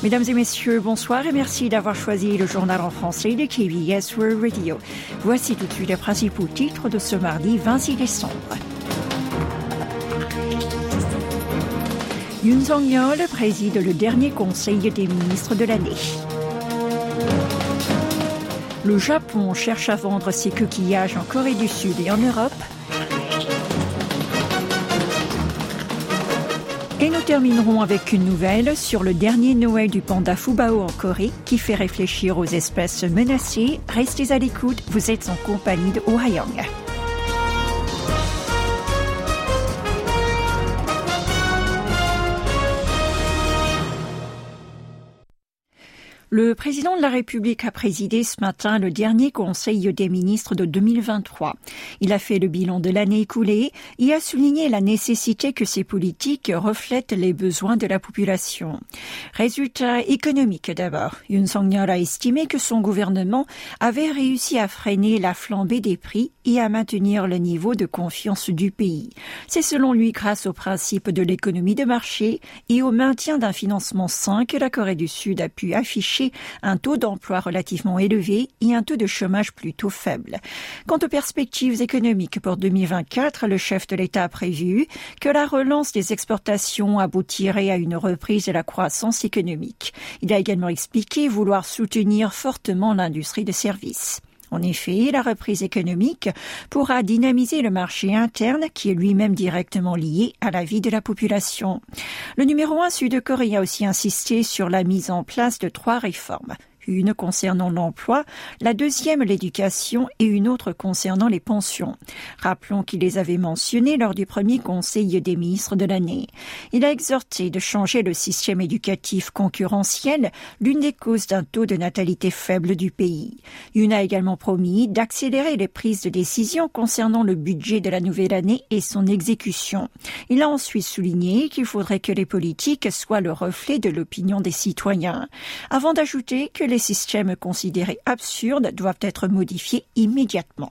Mesdames et messieurs, bonsoir et merci d'avoir choisi le journal en français de KBS World Radio. Voici tout de suite les principaux titres de ce mardi 26 décembre. Yoon Song-yeol préside le dernier conseil des ministres de l'année. Le Japon cherche à vendre ses coquillages en Corée du Sud et en Europe. Terminerons avec une nouvelle sur le dernier Noël du panda Fubao en Corée qui fait réfléchir aux espèces menacées. Restez à l'écoute, vous êtes en compagnie de Oh Le président de la République a présidé ce matin le dernier Conseil des ministres de 2023. Il a fait le bilan de l'année écoulée et a souligné la nécessité que ces politiques reflètent les besoins de la population. Résultat économique d'abord. Yoon Song-yeol a estimé que son gouvernement avait réussi à freiner la flambée des prix et à maintenir le niveau de confiance du pays. C'est selon lui grâce au principe de l'économie de marché et au maintien d'un financement sain que la Corée du Sud a pu afficher un taux d'emploi relativement élevé et un taux de chômage plutôt faible. Quant aux perspectives économiques pour 2024, le chef de l'État a prévu que la relance des exportations aboutirait à une reprise de la croissance économique. Il a également expliqué vouloir soutenir fortement l'industrie de services. En effet, la reprise économique pourra dynamiser le marché interne qui est lui-même directement lié à la vie de la population. Le numéro un sud-coréen a aussi insisté sur la mise en place de trois réformes une concernant l'emploi, la deuxième l'éducation et une autre concernant les pensions. Rappelons qu'il les avait mentionnées lors du premier conseil des ministres de l'année. Il a exhorté de changer le système éducatif concurrentiel, l'une des causes d'un taux de natalité faible du pays. Yun a également promis d'accélérer les prises de décision concernant le budget de la nouvelle année et son exécution. Il a ensuite souligné qu'il faudrait que les politiques soient le reflet de l'opinion des citoyens, avant d'ajouter que les les systèmes considérés absurdes doivent être modifiés immédiatement.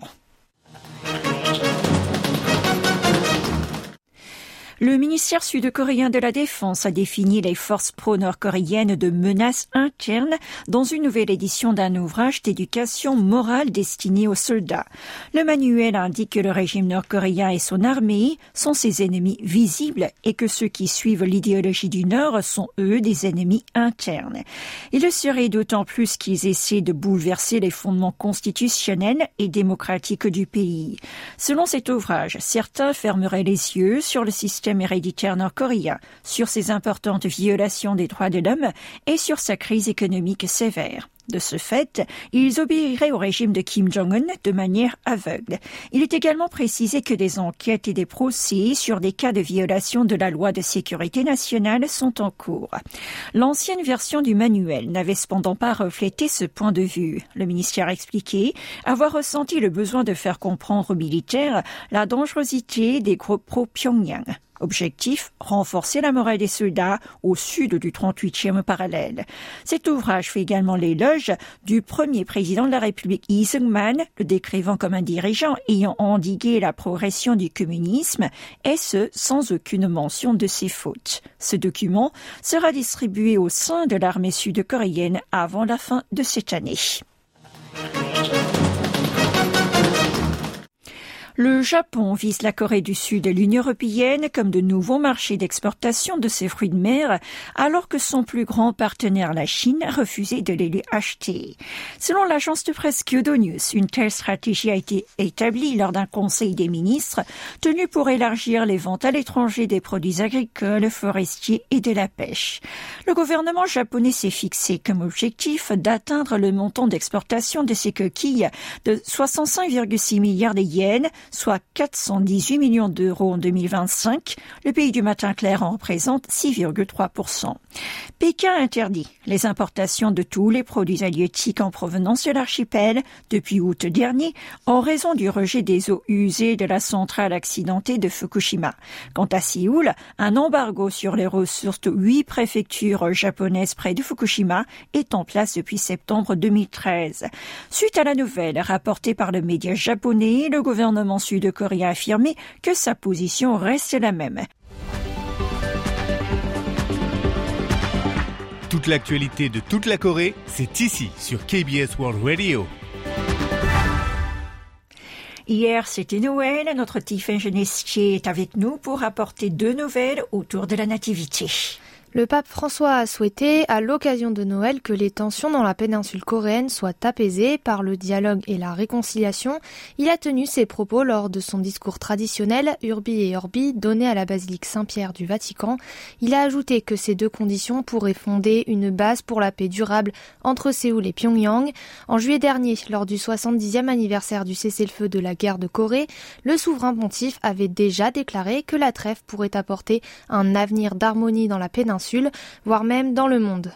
Le ministère sud-coréen de la Défense a défini les forces pro-nord-coréennes de menaces internes dans une nouvelle édition d'un ouvrage d'éducation morale destiné aux soldats. Le manuel indique que le régime nord-coréen et son armée sont ses ennemis visibles et que ceux qui suivent l'idéologie du Nord sont eux des ennemis internes. Il le serait d'autant plus qu'ils essaient de bouleverser les fondements constitutionnels et démocratiques du pays. Selon cet ouvrage, certains fermeraient les yeux sur le système héréditaire nord-coréen, sur ses importantes violations des droits de l'homme et sur sa crise économique sévère. De ce fait, ils obéiraient au régime de Kim Jong-un de manière aveugle. Il est également précisé que des enquêtes et des procès sur des cas de violation de la loi de sécurité nationale sont en cours. L'ancienne version du manuel n'avait cependant pas reflété ce point de vue. Le ministère a expliqué avoir ressenti le besoin de faire comprendre aux militaires la dangerosité des groupes pro-Pyongyang. Objectif, renforcer la morale des soldats au sud du 38e parallèle. Cet ouvrage fait également l'éloge du premier président de la République Lee Seung-man, le décrivant comme un dirigeant ayant endigué la progression du communisme, et ce, sans aucune mention de ses fautes. Ce document sera distribué au sein de l'armée sud-coréenne avant la fin de cette année. Le Japon vise la Corée du Sud et l'Union européenne comme de nouveaux marchés d'exportation de ses fruits de mer, alors que son plus grand partenaire, la Chine, a refusé de les lui acheter. Selon l'agence de presse Kyodo News, une telle stratégie a été établie lors d'un conseil des ministres tenu pour élargir les ventes à l'étranger des produits agricoles, forestiers et de la pêche. Le gouvernement japonais s'est fixé comme objectif d'atteindre le montant d'exportation de ces coquilles de 65,6 milliards de yens, soit 418 millions d'euros en 2025. Le pays du matin clair en représente 6,3%. Pékin interdit les importations de tous les produits halieutiques en provenance de l'archipel depuis août dernier en raison du rejet des eaux usées de la centrale accidentée de Fukushima. Quant à Séoul, un embargo sur les ressources de huit préfectures japonaises près de Fukushima est en place depuis septembre 2013. Suite à la nouvelle rapportée par le média japonais, le gouvernement sud-coréen a affirmé que sa position reste la même. Toute l'actualité de toute la Corée, c'est ici sur KBS World Radio. Hier, c'était Noël. Notre Tiffin Genestier est avec nous pour apporter deux nouvelles autour de la Nativité. Le pape François a souhaité, à l'occasion de Noël, que les tensions dans la péninsule coréenne soient apaisées par le dialogue et la réconciliation. Il a tenu ses propos lors de son discours traditionnel Urbi et Orbi donné à la basilique Saint-Pierre du Vatican. Il a ajouté que ces deux conditions pourraient fonder une base pour la paix durable entre Séoul et Pyongyang. En juillet dernier, lors du 70e anniversaire du cessez-le-feu de la guerre de Corée, le souverain pontife avait déjà déclaré que la trêve pourrait apporter un avenir d'harmonie dans la péninsule voire même dans le monde.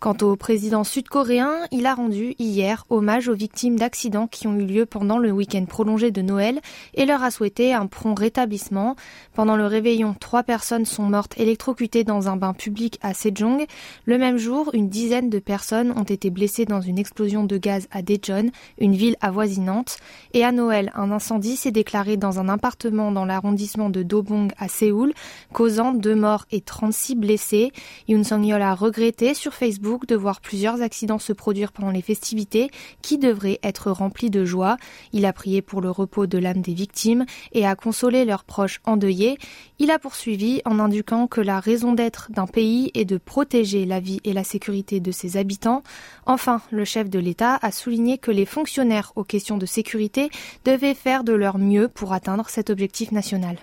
Quant au président sud-coréen, il a rendu hier hommage aux victimes d'accidents qui ont eu lieu pendant le week-end prolongé de Noël et leur a souhaité un prompt rétablissement. Pendant le réveillon, trois personnes sont mortes électrocutées dans un bain public à Sejong. Le même jour, une dizaine de personnes ont été blessées dans une explosion de gaz à Daejeon, une ville avoisinante. Et à Noël, un incendie s'est déclaré dans un appartement dans l'arrondissement de Dobong à Séoul, causant deux morts et 36 blessés. Yoon Song-yeol a regretté sur Facebook de voir plusieurs accidents se produire pendant les festivités qui devraient être remplis de joie. Il a prié pour le repos de l'âme des victimes et a consolé leurs proches endeuillés. Il a poursuivi en indiquant que la raison d'être d'un pays est de protéger la vie et la sécurité de ses habitants. Enfin, le chef de l'État a souligné que les fonctionnaires aux questions de sécurité devaient faire de leur mieux pour atteindre cet objectif national.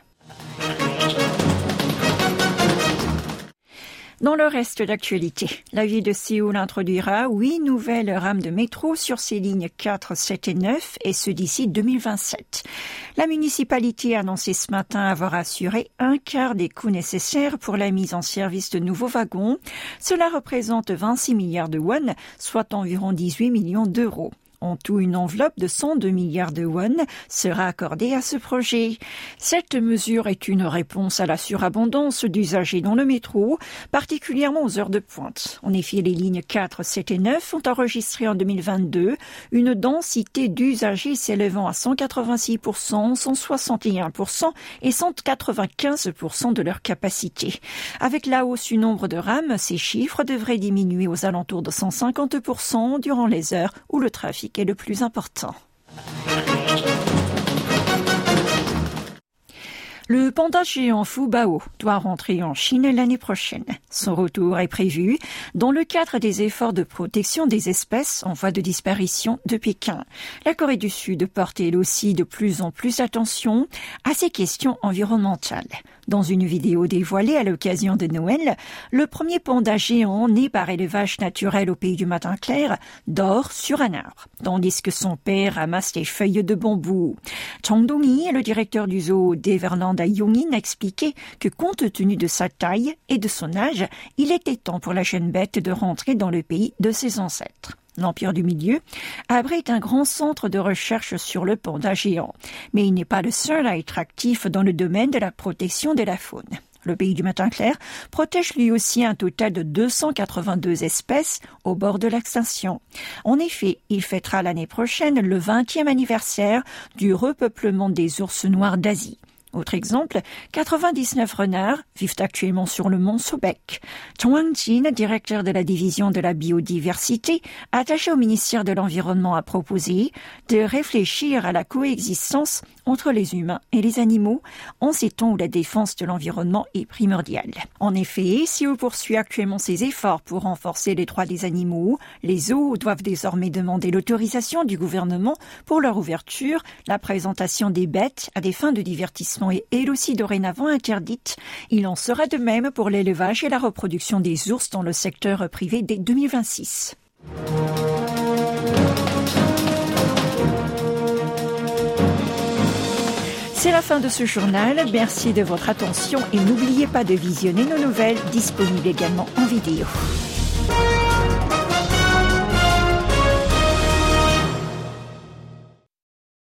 Dans le reste d'actualité, la ville de Séoul introduira huit nouvelles rames de métro sur ses lignes 4, 7 et 9 et ce d'ici 2027. La municipalité a annoncé ce matin avoir assuré un quart des coûts nécessaires pour la mise en service de nouveaux wagons. Cela représente 26 milliards de won, soit environ 18 millions d'euros. En tout, une enveloppe de 102 milliards de won sera accordée à ce projet. Cette mesure est une réponse à la surabondance d'usagers dans le métro, particulièrement aux heures de pointe. En effet, les lignes 4, 7 et 9 ont enregistré en 2022 une densité d'usagers s'élevant à 186%, 161% et 195% de leur capacité. Avec la hausse du nombre de rames, ces chiffres devraient diminuer aux alentours de 150% durant les heures où le trafic est le plus important. Le panda géant Fubao doit rentrer en Chine l'année prochaine. Son retour est prévu dans le cadre des efforts de protection des espèces en voie de disparition de Pékin. La Corée du Sud porte elle aussi de plus en plus attention à ces questions environnementales. Dans une vidéo dévoilée à l'occasion de Noël, le premier panda géant né par élevage naturel au pays du matin clair dort sur un arbre, tandis que son père ramasse des feuilles de bambou. Chang Dong-hee, le directeur du zoo d'Everland à Yongin, a expliqué que compte tenu de sa taille et de son âge, il était temps pour la jeune bête de rentrer dans le pays de ses ancêtres l'Empire du Milieu, abrite un grand centre de recherche sur le panda géant. Mais il n'est pas le seul à être actif dans le domaine de la protection de la faune. Le pays du matin clair protège lui aussi un total de 282 espèces au bord de l'extinction. En effet, il fêtera l'année prochaine le 20e anniversaire du repeuplement des ours noirs d'Asie. Autre exemple, 99 renards vivent actuellement sur le mont Sobek. Chang Jin, directeur de la division de la biodiversité, attaché au ministère de l'Environnement, a proposé de réfléchir à la coexistence entre les humains et les animaux en ces temps où la défense de l'environnement est primordiale. En effet, si on poursuit actuellement ses efforts pour renforcer les droits des animaux, les zoos doivent désormais demander l'autorisation du gouvernement pour leur ouverture, la présentation des bêtes à des fins de divertissement est elle aussi dorénavant interdite. Il en sera de même pour l'élevage et la reproduction des ours dans le secteur privé dès 2026. C'est la fin de ce journal. Merci de votre attention et n'oubliez pas de visionner nos nouvelles disponibles également en vidéo.